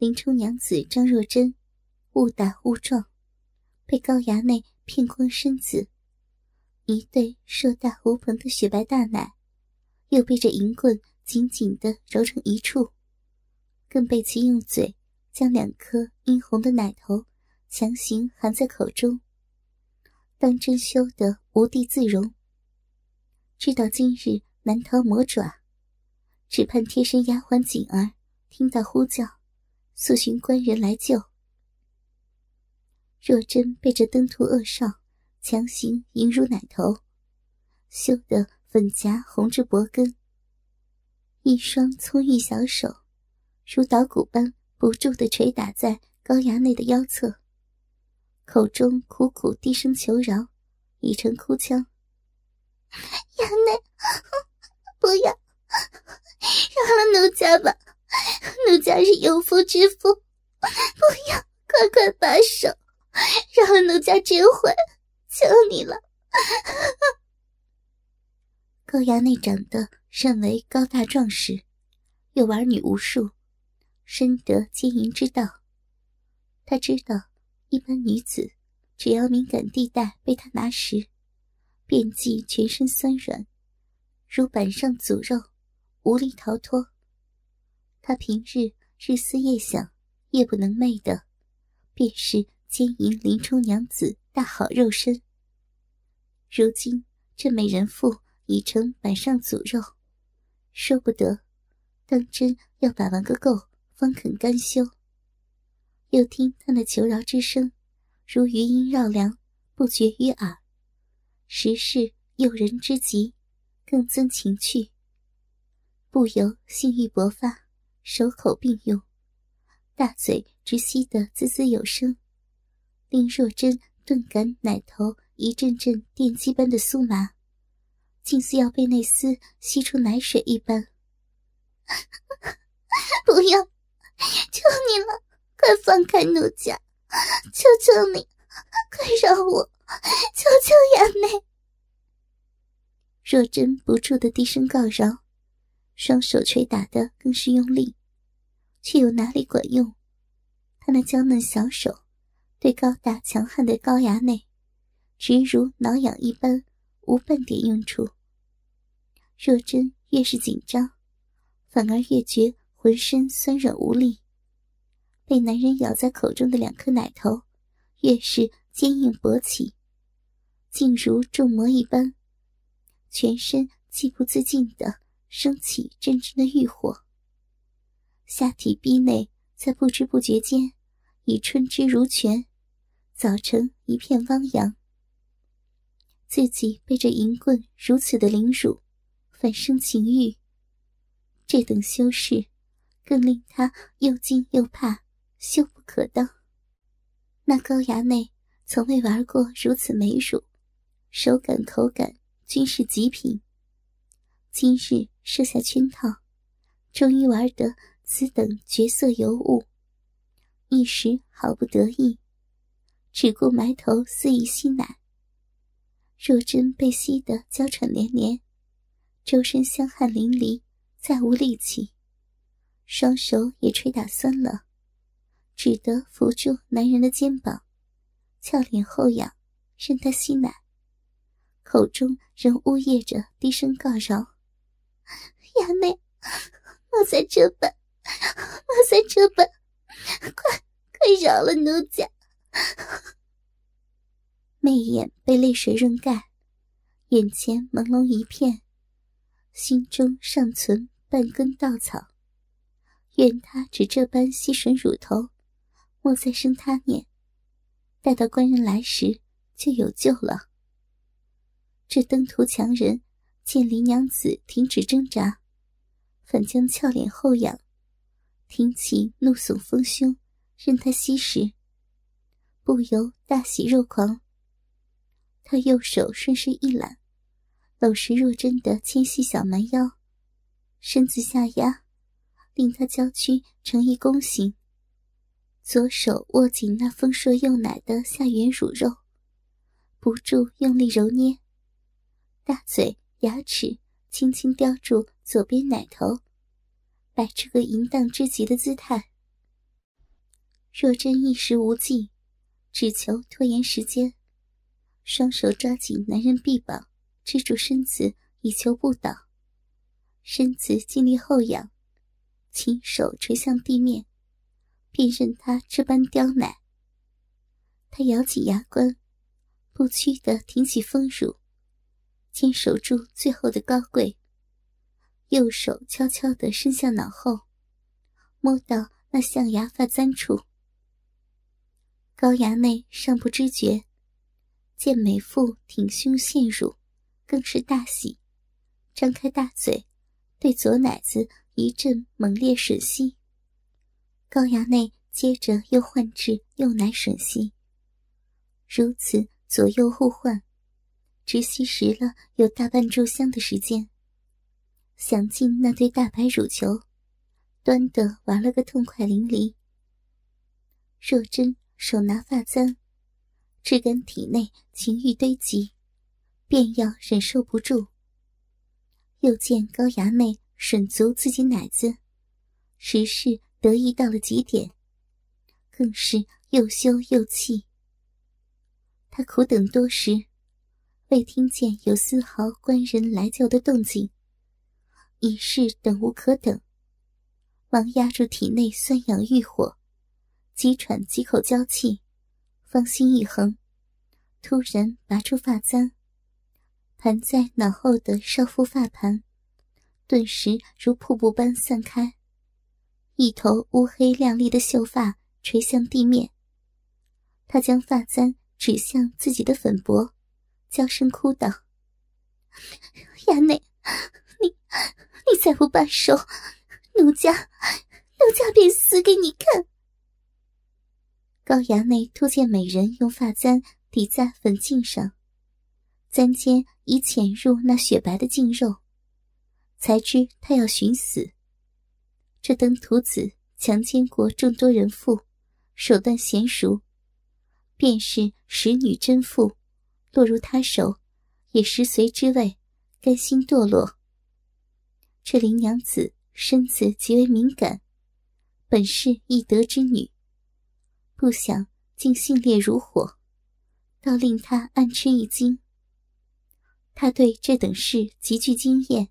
林冲娘子张若珍，误打误撞，被高衙内骗光身子，一对硕大无朋的雪白大奶，又被这银棍紧紧的揉成一处，更被其用嘴将两颗殷红的奶头强行含在口中，当真羞得无地自容。知道今日难逃魔爪，只盼贴身丫鬟锦儿听到呼叫。速寻官人来救。若真被这登徒恶少强行迎入奶头，羞得粉颊红至脖根，一双葱玉小手如捣鼓般不住地捶打在高衙内的腰侧，口中苦苦低声求饶，已成哭腔：“ 衙内，不要，饶了奴家吧！”奴家是有夫之妇，不要，快快罢手，让奴家知悔，求你了。高衙内长得甚为高大壮实，又玩女无数，深得奸淫之道。他知道，一般女子只要敏感地带被他拿时，便即全身酸软，如板上组肉，无力逃脱。他平日日思夜想、夜不能寐的，便是奸淫林冲娘子大好肉身。如今这美人妇已成板上组肉，说不得，当真要把玩个够，方肯甘休。又听他那求饶之声，如余音绕梁，不绝于耳，实是诱人之极，更增情趣，不由性欲勃发。手口并用，大嘴直吸得滋滋有声，令若真顿感奶头一阵阵电击般的酥麻，竟似要被那丝吸出奶水一般。不要，求你了，快放开奴家！求求你，快饶我！求求衙内！若真不住的低声告饶。双手捶打的更是用力，却又哪里管用？他那娇嫩小手，对高大强悍的高衙内，直如挠痒一般，无半点用处。若真越是紧张，反而越觉浑身酸软无力。被男人咬在口中的两颗奶头，越是坚硬勃起，竟如重魔一般，全身既不自禁的。升起阵阵的欲火，下体壁内在不知不觉间已春之如泉，早成一片汪洋。自己被这淫棍如此的凌辱，反生情欲，这等修饰更令他又惊又怕，羞不可当。那高衙内从未玩过如此美乳，手感口感均是极品。今日。设下圈套，终于玩得此等绝色尤物，一时好不得意，只顾埋头肆意吸奶。若真被吸得娇喘连连，周身香汗淋漓，再无力气，双手也捶打酸了，只得扶住男人的肩膀，俏脸后仰，任他吸奶，口中仍呜咽着低声告饶。衙内，我在这般，我在这般，快快饶了奴家！媚眼被泪水润盖，眼前朦胧一片，心中尚存半根稻草。愿他只这般吸吮乳头，莫再生他念。待到官人来时，就有救了。这登徒强人见林娘子停止挣扎。反将俏脸后仰，挺起怒耸丰胸、任他吸食，不由大喜若狂。他右手顺势一揽，搂实若真的纤细小蛮腰，身子下压，令他娇躯成一弓形。左手握紧那丰硕幼奶的下缘乳肉，不住用力揉捏，大嘴牙齿轻轻叼住左边奶头，摆出个淫荡之极的姿态。若真一时无计，只求拖延时间，双手抓紧男人臂膀，支住身子，以求不倒。身子尽力后仰，亲手垂向地面。便任他这般刁难。他咬紧牙关，不屈地挺起丰乳，坚守住最后的高贵。右手悄悄地伸向脑后，摸到那象牙发簪处。高衙内尚不知觉，见美妇挺胸陷乳，更是大喜，张开大嘴，对左奶子一阵猛烈吮吸。高衙内接着又换至右奶吮吸，如此左右互换，直吸食了有大半炷香的时间。想进那对大白乳球，端得玩了个痛快淋漓。若真手拿发簪，只感体内情欲堆积，便要忍受不住。又见高衙内吮足自己奶子，实是。得意到了极点，更是又羞又气。他苦等多时，未听见有丝毫官人来叫的动静，已是等无可等，忙压住体内酸痒欲火，急喘几口娇气，芳心一横，突然拔出发簪，盘在脑后的少妇发盘，顿时如瀑布般散开。一头乌黑亮丽的秀发垂向地面，他将发簪指向自己的粉脖，娇声哭道：“ 亚内，你你再不罢手，奴家奴家便死给你看。”高衙内突见美人用发簪抵在粉颈上，簪尖已潜入那雪白的颈肉，才知他要寻死。这登徒子强奸过众多人妇，手段娴熟，便是使女贞妇，落入他手，也食髓之味，甘心堕落。这林娘子身子极为敏感，本是易得之女，不想竟性烈如火，倒令他暗吃一惊。他对这等事极具经验，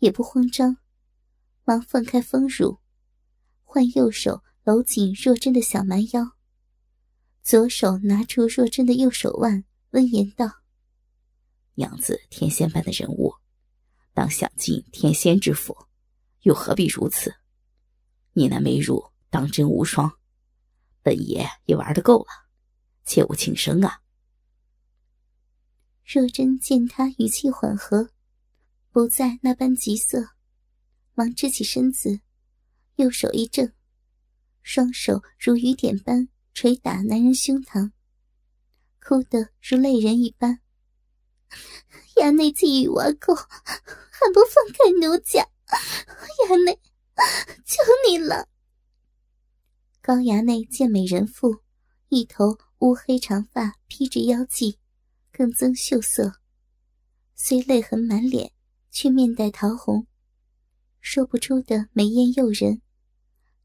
也不慌张。忙放开丰乳，换右手搂紧若真的小蛮腰，左手拿出若真的右手腕，温言道：“娘子天仙般的人物，当享尽天仙之福，又何必如此？你那美乳当真无双，本爷也玩的够了，切勿轻生啊！”若真见他语气缓和，不再那般急色。忙支起身子，右手一正，双手如雨点般捶打男人胸膛，哭得如泪人一般。衙内既已玩够，还不放开奴家？衙内，求你了！高衙内见美人妇一头乌黑长发披着腰际，更增秀色，虽泪痕满脸，却面带桃红。说不出的美艳诱人，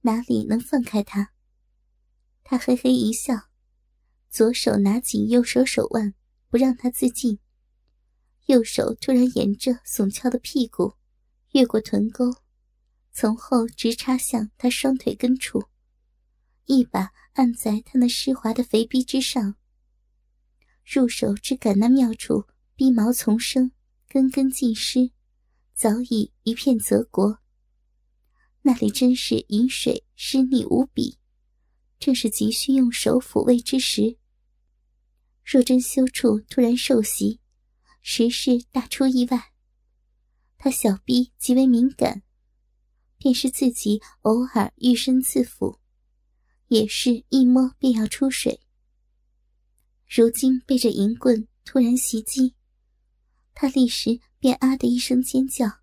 哪里能放开他？他嘿嘿一笑，左手拿紧右手手腕，不让他自尽。右手突然沿着耸翘的屁股，越过臀沟，从后直插向他双腿根处，一把按在他那湿滑的肥逼之上。入手之感那妙处，逼毛丛生，根根尽湿。早已一片泽国。那里真是饮水湿腻无比，正是急需用手抚慰之时。若真羞处突然受袭，实是大出意外。他小臂极为敏感，便是自己偶尔欲身自抚，也是一摸便要出水。如今被这银棍突然袭击，他立时便啊的一声尖叫，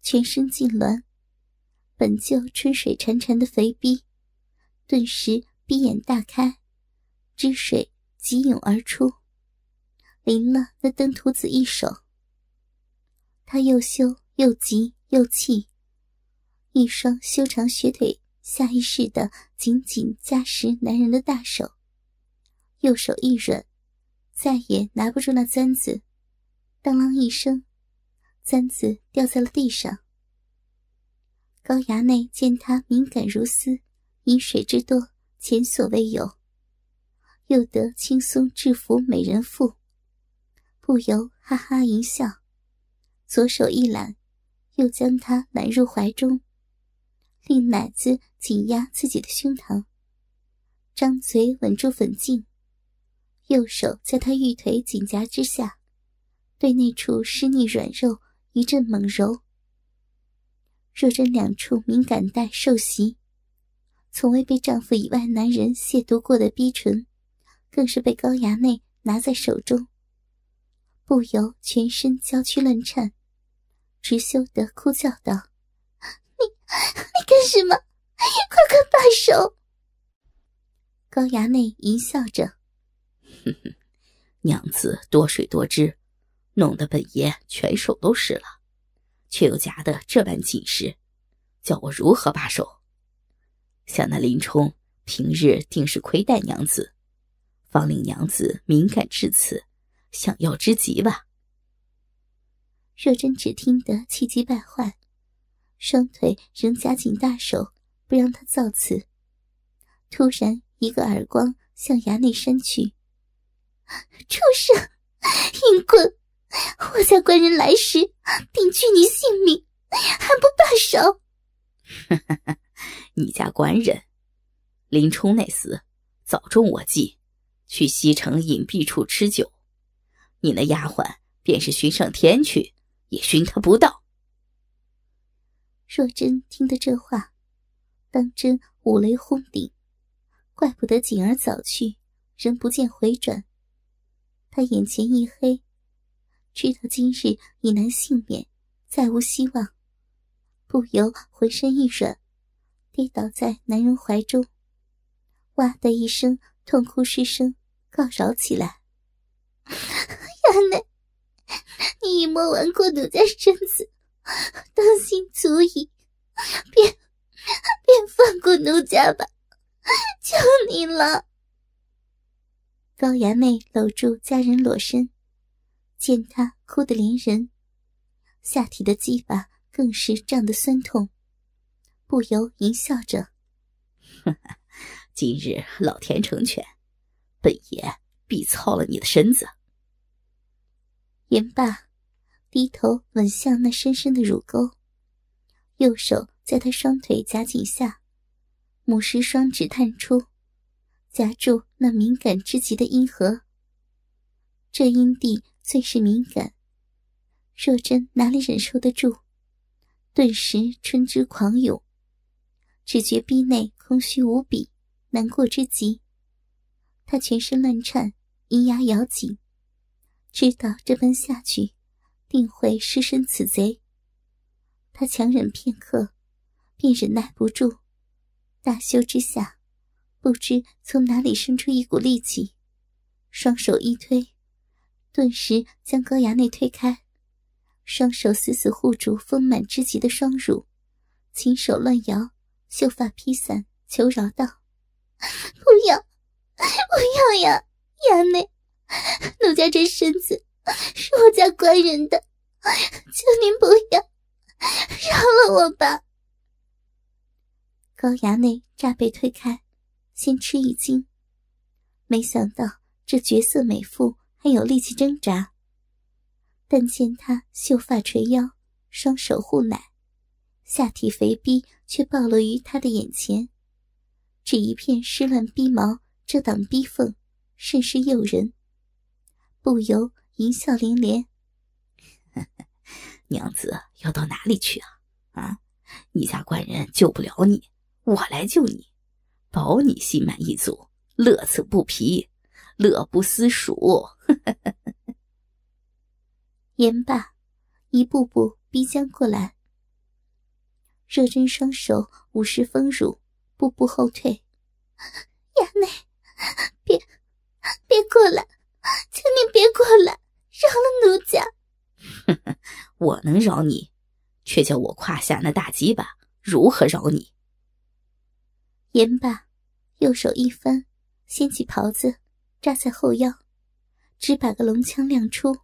全身痉挛。本就春水潺潺的肥逼，顿时闭眼大开，汁水急涌而出，淋了那登徒子一手。他又羞又急又气，一双修长雪腿下意识的紧紧夹实男人的大手，右手一软。再也拿不住那簪子，当啷一声，簪子掉在了地上。高衙内见他敏感如丝，饮水之多前所未有，又得轻松制服美人妇，不由哈哈一笑，左手一揽，又将她揽入怀中，令奶子紧压自己的胸膛，张嘴吻住粉颈。右手在他玉腿紧夹之下，对那处湿腻软肉一阵猛揉。若真两处敏感带受袭，从未被丈夫以外男人亵渎过的逼唇，更是被高衙内拿在手中，不由全身娇躯乱颤，直羞得哭叫道：“你你干什么？快快罢手！”高衙内淫笑着。哼哼，娘子多水多汁，弄得本爷全手都湿了，却又夹得这般紧实，叫我如何罢手？想那林冲平日定是亏待娘子，方令娘子敏感至此，想要之极吧？若真只听得气急败坏，双腿仍夹紧大手，不让他造次。突然一个耳光向衙内扇去。畜生，淫棍！我家官人来时，定取你性命，还不罢手？你家官人林冲那厮早中我计，去西城隐蔽处吃酒。你那丫鬟便是寻上天去，也寻他不到。若真听得这话，当真五雷轰顶，怪不得锦儿早去，仍不见回转。他眼前一黑，知道今日已难幸免，再无希望，不由浑身一软，跌倒在男人怀中，哇的一声痛哭失声，告饶起来：“衙内，你已摸完过奴家身子，当心足矣，便便放过奴家吧，求你了。”高衙内搂住家人裸身，见他哭得连人，下体的鸡巴更是胀得酸痛，不由淫笑着：“今日老天成全，本爷必操了你的身子。”言罢，低头吻向那深深的乳沟，右手在他双腿夹紧下，母狮双指探出。夹住那敏感之极的阴核，这阴蒂最是敏感，若真哪里忍受得住？顿时春之狂涌，只觉逼内空虚无比，难过之极。他全身乱颤，银牙咬紧，知道这般下去，定会失身此贼。他强忍片刻，便忍耐不住，大羞之下。不知从哪里生出一股力气，双手一推，顿时将高衙内推开，双手死死护住丰满之极的双乳，轻手乱摇，秀发披散，求饶道：“ 不要，不要呀，衙内，奴家这身子是我家官人的，求您不要，饶了我吧。”高衙内乍被推开。先吃一惊，没想到这绝色美妇还有力气挣扎。但见她秀发垂腰，双手护奶，下体肥逼却暴露于他的眼前，只一片湿乱逼毛遮挡逼缝，甚是诱人，不由淫笑连连。娘子要到哪里去啊？啊，你家官人救不了你，我来救你。保你心满意足，乐此不疲，乐不思蜀。言罢，一步步逼将过来。热真双手捂实丰乳，步步后退。衙内，别，别过来，请你别过来，饶了奴家。我能饶你，却叫我胯下那大鸡巴如何饶你？言罢，右手一翻，掀起袍子，扎在后腰，只把个龙枪亮出。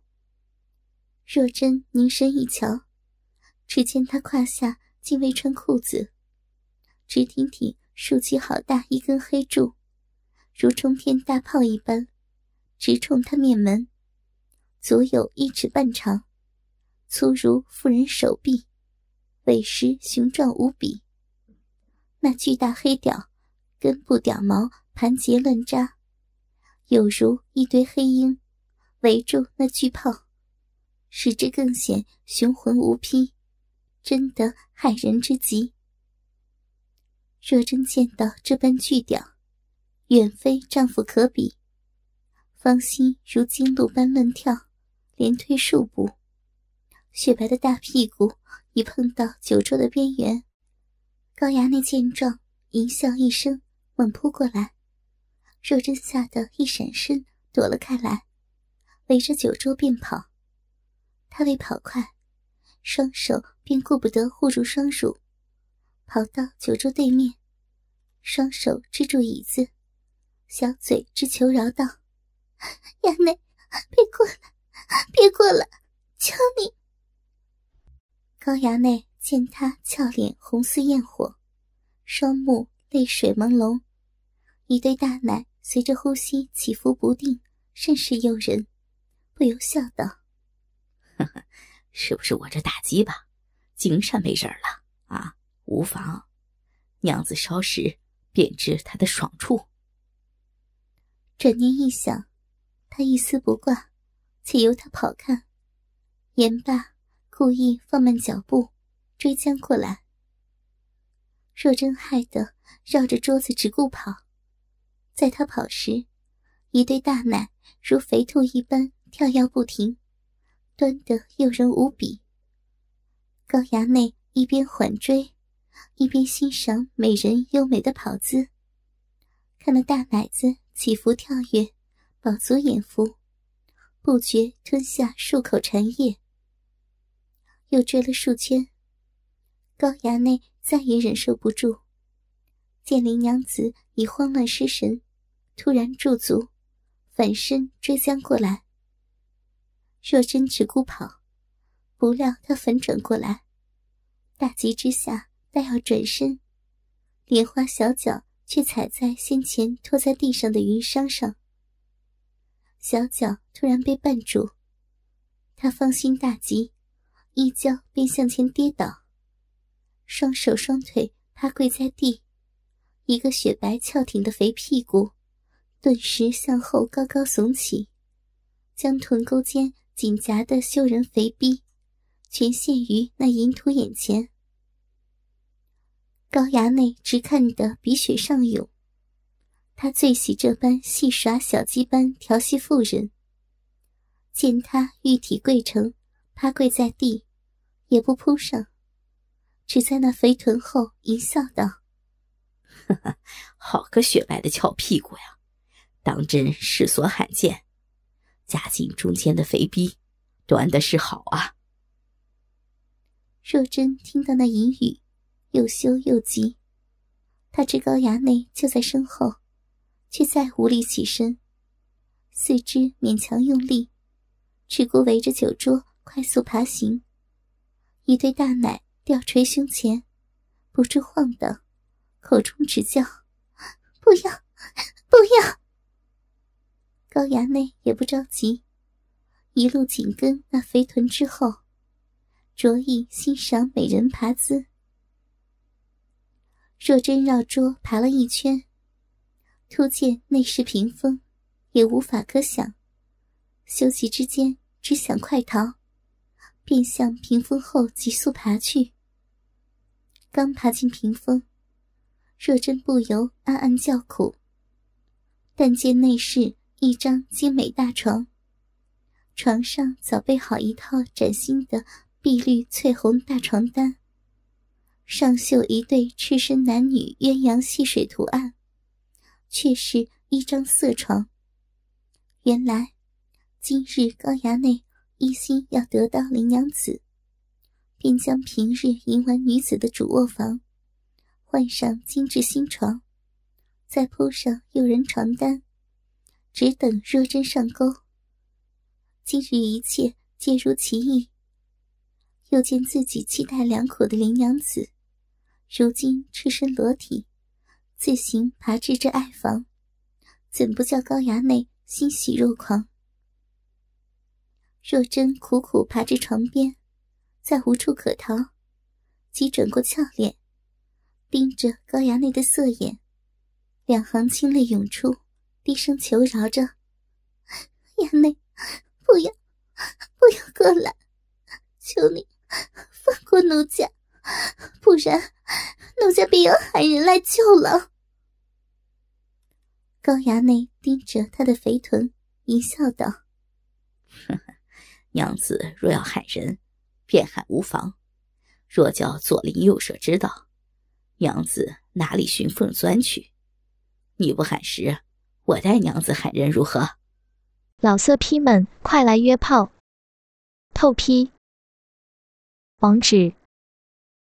若真凝神一瞧，只见他胯下竟未穿裤子，直挺挺竖起好大一根黑柱，如冲天大炮一般，直冲他面门，足有一尺半长。粗如妇人手臂，尾实雄壮无比。那巨大黑屌，根部屌毛盘结乱扎，有如一堆黑鹰围住那巨炮，使之更显雄浑无匹，真得骇人之极。若真见到这般巨屌，远非丈夫可比，芳心如惊鹿般乱跳，连退数步。雪白的大屁股已碰到酒桌的边缘，高衙内见状，淫笑一声，猛扑过来。若真吓得一闪身躲了开来，围着酒桌便跑。他为跑快，双手便顾不得护住双乳，跑到酒桌对面，双手支住椅子，小嘴直求饶道：“衙内，别过来，别过来，求你！”高衙内见他俏脸红似焰火，双目泪水朦胧，一对大奶随着呼吸起伏不定，甚是诱人，不由笑道：“呵呵，是不是我这大鸡巴精善没人了啊？无妨，娘子稍时便知他的爽处。”转念一想，他一丝不挂，且由他跑看，言罢。故意放慢脚步，追将过来。若真害得绕着桌子直顾跑，在他跑时，一对大奶如肥兔一般跳跃不停，端得诱人无比。高衙内一边缓追，一边欣赏美人优美的跑姿，看那大奶子起伏跳跃，饱足眼福，不觉吞下数口馋液。又追了数圈，高衙内再也忍受不住，见林娘子已慌乱失神，突然驻足，反身追将过来。若真只顾跑，不料他反转过来，大急之下，待要转身，莲花小脚却踩在先前拖在地上的云裳上，小脚突然被绊住，他芳心大急。一跤便向前跌倒，双手双腿趴跪在地，一个雪白翘挺的肥屁股，顿时向后高高耸起，将臀沟间紧夹的羞人肥逼，全现于那淫徒眼前。高衙内直看得鼻血上涌，他最喜这般戏耍小鸡般调戏妇人。见他玉体跪成，趴跪在地。也不扑上，只在那肥臀后一笑道：“好个雪白的翘屁股呀，当真世所罕见。夹紧中间的肥逼，端的是好啊。”若真听到那淫语，又羞又急，他知高衙内就在身后，却再无力起身，四肢勉强用力，只顾围着酒桌快速爬行。一对大奶吊垂胸前，不住晃荡，口中直叫：“不要，不要！”高衙内也不着急，一路紧跟那肥臀之后，着意欣赏美人爬姿。若真绕桌爬了一圈，突见内室屏风，也无法可想，休息之间，只想快逃。便向屏风后急速爬去。刚爬进屏风，若真不由暗暗叫苦。但见内室一张精美大床，床上早备好一套崭新的碧绿翠红大床单，上绣一对赤身男女鸳鸯戏水图案，却是一张色床。原来，今日高衙内一心要得到林娘子，便将平日淫玩女子的主卧房换上精致新床。再铺上诱人床单，只等若真上钩。今日一切皆如其意。又见自己期待良苦的林娘子，如今赤身裸体，自行爬至这爱房，怎不叫高衙内欣喜若狂？若真苦苦爬至床边，再无处可逃，即转过俏脸，盯着高衙内的色眼。两行清泪涌出，低声求饶着：“衙内，不要，不要过来！求你放过奴家，不然奴家必要喊人来救了。”高衙内盯着他的肥臀，一笑道：“呵呵，娘子若要喊人，便喊无妨；若叫左邻右舍知道，娘子哪里寻缝钻去？”你不喊时，我带娘子喊人如何？老色批们，快来约炮！透批。网址